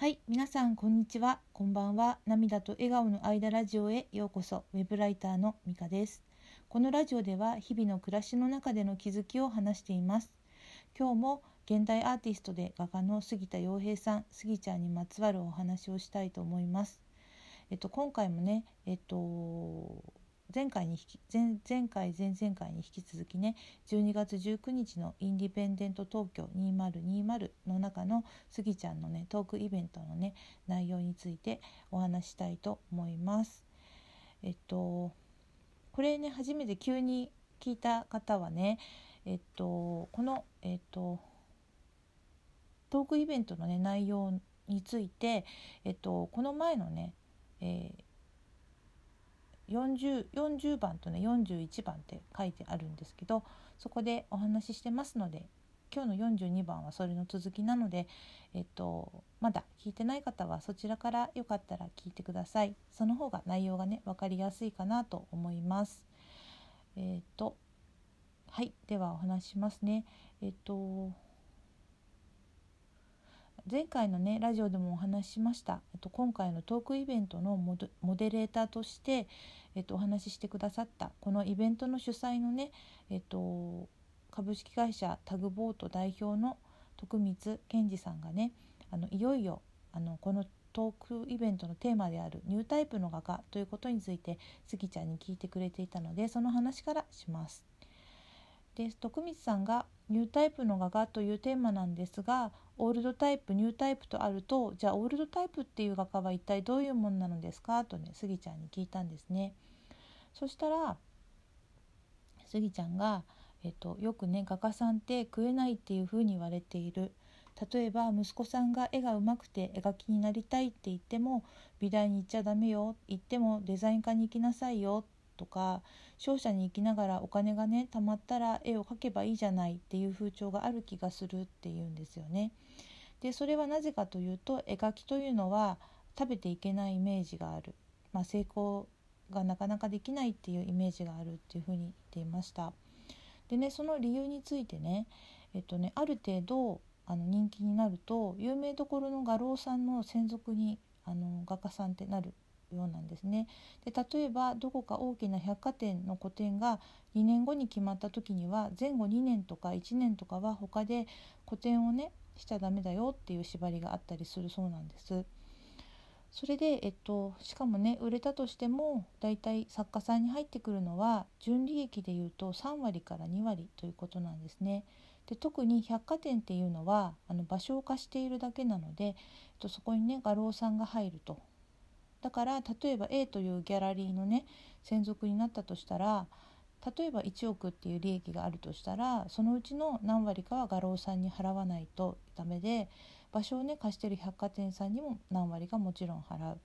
はい、皆さんこんにちは。こんばんは。涙と笑顔の間ラジオへようこそ。ウェブライターのミカです。このラジオでは日々の暮らしの中での気づきを話しています。今日も現代アーティストで画家の杉田洋平さん、杉ちゃんにまつわるお話をしたいと思います。えっと今回もね、えっと前回に引き前前回前々回に引き続きね12月19日のインディペンデント東京2020の中のスギちゃんのねトークイベントのね内容についてお話したいと思います。えっとこれね初めて急に聞いた方はねえっとこのえっとトークイベントのね内容についてえっとこの前のね、えー 40, 40番とね41番って書いてあるんですけどそこでお話ししてますので今日の42番はそれの続きなので、えっと、まだ聞いてない方はそちらからよかったら聞いてください。その方が内容がね分かりやすいかなと思います。えっとはいではお話ししますね。えっと前回のねラジオでもお話ししました、えっと、今回のトークイベントのモデレーターとして、えっと、お話ししてくださったこのイベントの主催のね、えっと、株式会社タグボート代表の徳光健二さんがねあのいよいよあのこのトークイベントのテーマであるニュータイプの画家ということについてスギちゃんに聞いてくれていたのでその話からします。です徳光さんがニュータイプの画家というテーマなんですがオールドタイプニュータイプとあるとじゃあオールドタイプっていう画家は一体どういうものなのですか？とねスギちゃんに聞いたんですね。そしたらスギちゃんが、えっと、よくね画家さんって食えないっていうふうに言われている。例えば息子さんが絵が上手くて絵描きになりたいって言っても美大に行っちゃダメよ言ってもデザイン科に行きなさいよとか商社に行きながらお金がね貯まったら絵を描けばいいじゃないっていう風潮がある気がするっていうんですよね。でそれはなぜかというと絵描きというのは食べていけないイメージがある、まあ、成功がなかなかできないっていうイメージがあるっていうふうに言っていました。でねその理由についてねえっとねある程度あの人気になると有名どころの画廊さんの専属にあの画家さんってなるようなんですね。で例えばどこか大きな百貨店の個展が2年後に決まった時には前後2年とか1年とかは他で個展をねしちゃダメだよっていう縛りがあったりするそうなんです。それで、えっと、しかもね売れたとしてもだいたい作家さんに入ってくるのは純利益でいうと3割から2割ということなんですね。で特に百貨店っていうのはあの場所を貸しているだけなので、えっと、そこにね画廊さんが入ると。だから例えば A というギャラリーのね専属になったとしたら例えば1億っていう利益があるとしたらそのうちの何割かは画廊さんに払わないとダメで場所をね貸してる百貨店さんにも何割かもちろん払う。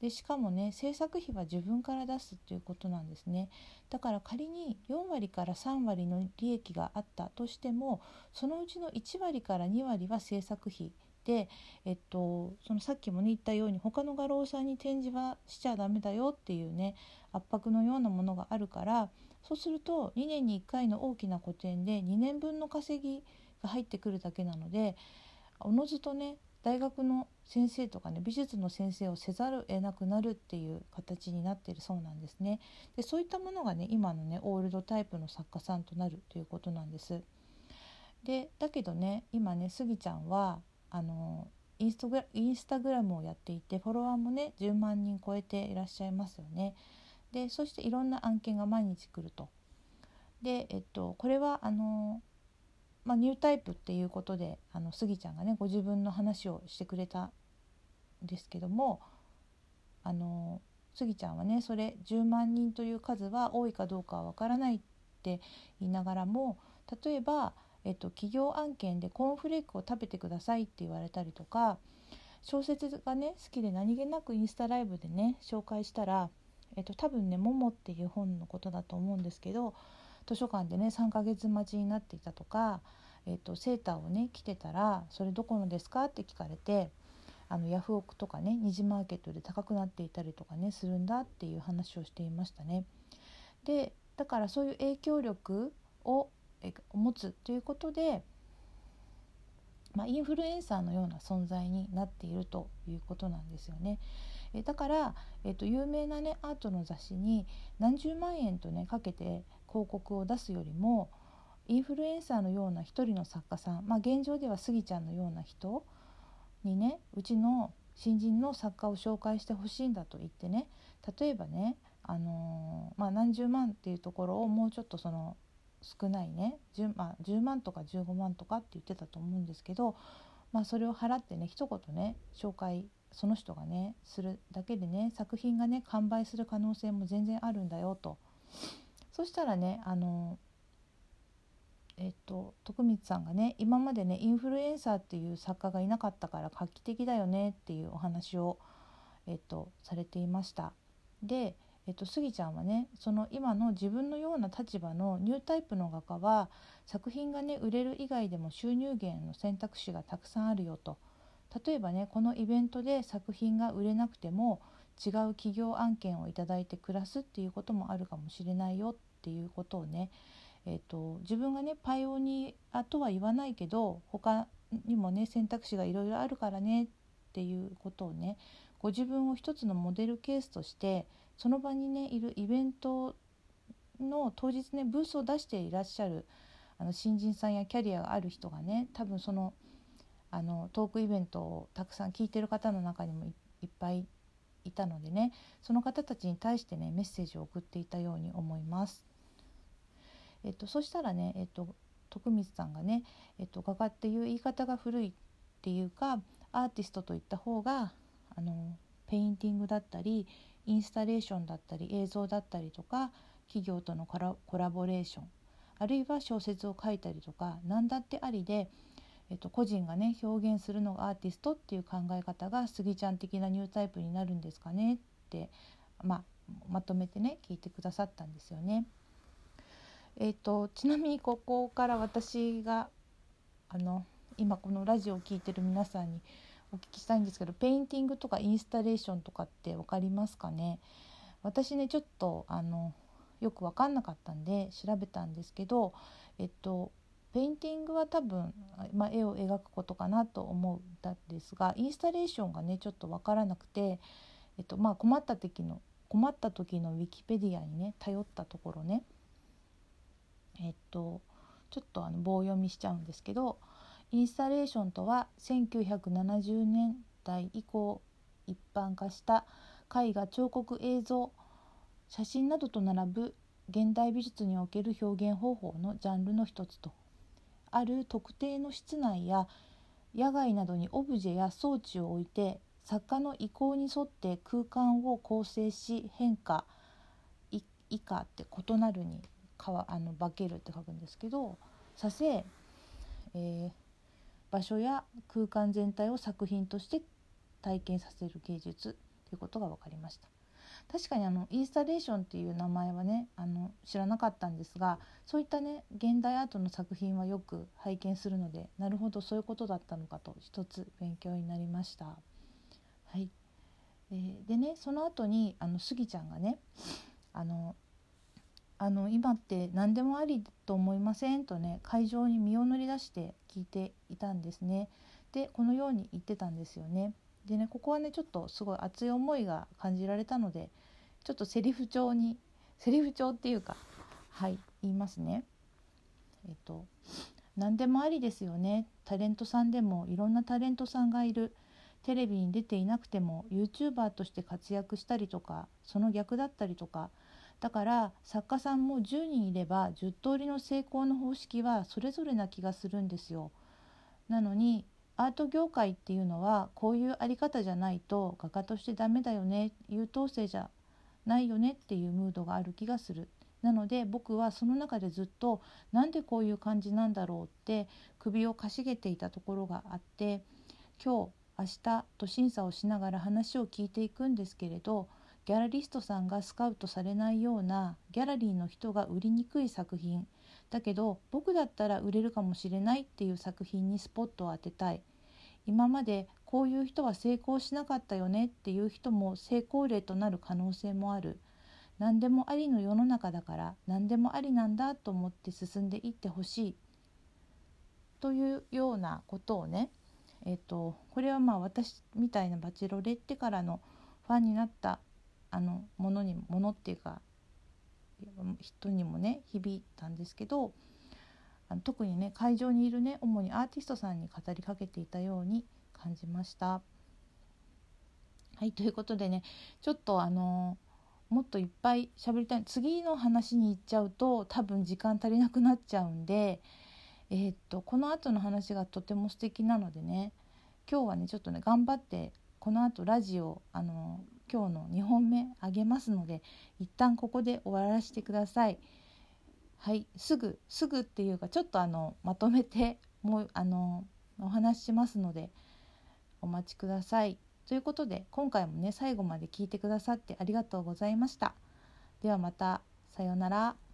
でしかもね制作費は自分から出すっていうことなんですねだから仮に4割から3割の利益があったとしてもそのうちの1割から2割は制作費で、えっと、そのさっきもね言ったように他の画廊さんに展示はしちゃダメだよっていうね圧迫のようなものがあるからそうすると2年に1回の大きな個展で2年分の稼ぎが入ってくるだけなのでおのずとね大学の先生とかね美術の先生をせざるを得なくなるっていう形になってるそうなんですね。でそういったものがね今のねオールドタイプの作家さんとなるということなんです。でだけどね今ねスギちゃんはあのインスタグラインスタグラムをやっていてフォロワーもね10万人超えていらっしゃいますよね。でそしていろんな案件が毎日来ると。で、えっと、これはあの、まあ、ニュータイプっていうことであのスギちゃんがねご自分の話をしてくれたんですけどもあのスギちゃんはねそれ10万人という数は多いかどうかはわからないって言いながらも例えばえっと、企業案件でコーンフレークを食べてくださいって言われたりとか小説がね好きで何気なくインスタライブでね紹介したら、えっと、多分ね「もも」っていう本のことだと思うんですけど図書館でね3ヶ月待ちになっていたとか、えっと、セーターをね着てたら「それどこのですか?」って聞かれてあのヤフオクとかね二次マーケットで高くなっていたりとかねするんだっていう話をしていましたね。でだからそういう影響力をを持つということでまあ、インフルエンサーのような存在になっているということなんですよね。えだから、えっと、有名なねアートの雑誌に何十万円とねかけて広告を出すよりもインフルエンサーのような一人の作家さん、まあ、現状ではスギちゃんのような人にねうちの新人の作家を紹介してほしいんだと言ってね例えばね、あのー、まあ、何十万っていうところをもうちょっとその少ないね 10,、まあ、10万とか15万とかって言ってたと思うんですけど、まあ、それを払ってね一言ね紹介その人がねするだけでね作品がね完売する可能性も全然あるんだよと。そしたらねあのえっと徳光さんがね今までねインフルエンサーっていう作家がいなかったから画期的だよねっていうお話を、えっと、されていました。でえっと、スギちゃんはねその今の自分のような立場のニュータイプの画家は作品がね売れる以外でも収入源の選択肢がたくさんあるよと。例えばねこのイベントで作品が売れなくても違う企業案件をいただいて暮らすっていうこともあるかもしれないよっていうことをね、えーと、自分がねパイオニアとは言わないけど他にもね選択肢がいろいろあるからねっていうことをねご自分を一つのモデルケースとしてその場にねいるイベントの当日ねブースを出していらっしゃるあの新人さんやキャリアがある人がね多分そのあのトークイベントをたくさん聞いてる方の中にもいっぱいいたのでねその方たちに対してねメッセージを送っていたように思います。えっと、そしたらね、えっと、徳光さんがね、えっと、画家っていう言い方が古いっていうかアーティストといった方があのペインティングだったりインスタレーションだったり映像だったりとか企業とのコラボレーションあるいは小説を書いたりとか何だってありで、えっと、個人がね表現するのがアーティストっていう考え方がスギちゃん的なニュータイプになるんですかねって、まあ、まとめてね聞いてくださったんですよね。えっと、ちなみにここから私があの今このラジオを聴いてる皆さんにお聞きしたいんですけどペインティングとかインスタレーションとかって分かりますかね？私ねちょっとあのよく分かんなかったんで調べたんですけどえっとペインティングは多分、まあ、絵を描くことかなと思うんですがインスタレーションがねちょっと分からなくて、えっとまあ、困った時の困った時のウィキペディアにね頼ったところねえっとちょっとあの棒読みしちゃうんですけどインスタレーションとは1970年代以降一般化した絵画彫刻映像写真などと並ぶ現代美術における表現方法のジャンルの一つと。ある特定の室内や野外などにオブジェや装置を置いて作家の意向に沿って空間を構成し変化以下って異なるにかわあの化けるって書くんですけどさせ、えー、場所や空間全体を作品として体験させる芸術ということが分かりました確かにあのインスタレーションっていう名前はねあの知らなかったんですがそういったね現代アートの作品はよく拝見するのでなるほどそういうことだったのかと一つ勉強になりました。はいえー、でねその後にあのスギちゃんがねあのあの今って何でもありと思いませんとね会場に身を乗り出して聞いていたんですね。でこのように言ってたんですよね。でねここはねちょっとすごい熱い思いが感じられたのでちょっとセリフ調に セリフ調っていうかはい言いますね。えっと何でもありですよねタレントさんでもいろんなタレントさんがいるテレビに出ていなくても YouTuber として活躍したりとかその逆だったりとかだから作家さんも10人いれば10通りの成功の方式はそれぞれな気がするんですよ。なのにアート業界っていうのはこういうあり方じゃないと画家としてダメだよね優等生じゃないよねっていうムードがある気がする。なので僕はその中でずっとなんでこういう感じなんだろうって首をかしげていたところがあって今日明日と審査をしながら話を聞いていくんですけれどギャラリストさんがスカウトされないようなギャラリーの人が売りにくい作品。だけど僕だったら売れるかもしれないっていう作品にスポットを当てたい。今までこういう人は成功しなかったよねっていう人も成功例となる可能性もある。何でもありの世の中だから何でもありなんだと思って進んでいってほしい。というようなことをね、えーと、これはまあ私みたいなバチロレッテからのファンになったあのものにものっていうか人にもね響いたんですけどあの特にね会場にいるね主にアーティストさんに語りかけていたように感じました。はいということでねちょっとあのもっといっぱい喋りたい次の話に行っちゃうと多分時間足りなくなっちゃうんで、えー、っとこの後の話がとても素敵なのでね今日はねちょっとね頑張ってこの後ラジオあの今日の2本目あげますので一旦ここで終わらせてください。はいすぐすぐっていうかちょっとあのまとめてもうあのお話ししますのでお待ちください。ということで今回もね最後まで聞いてくださってありがとうございました。ではまたさようなら。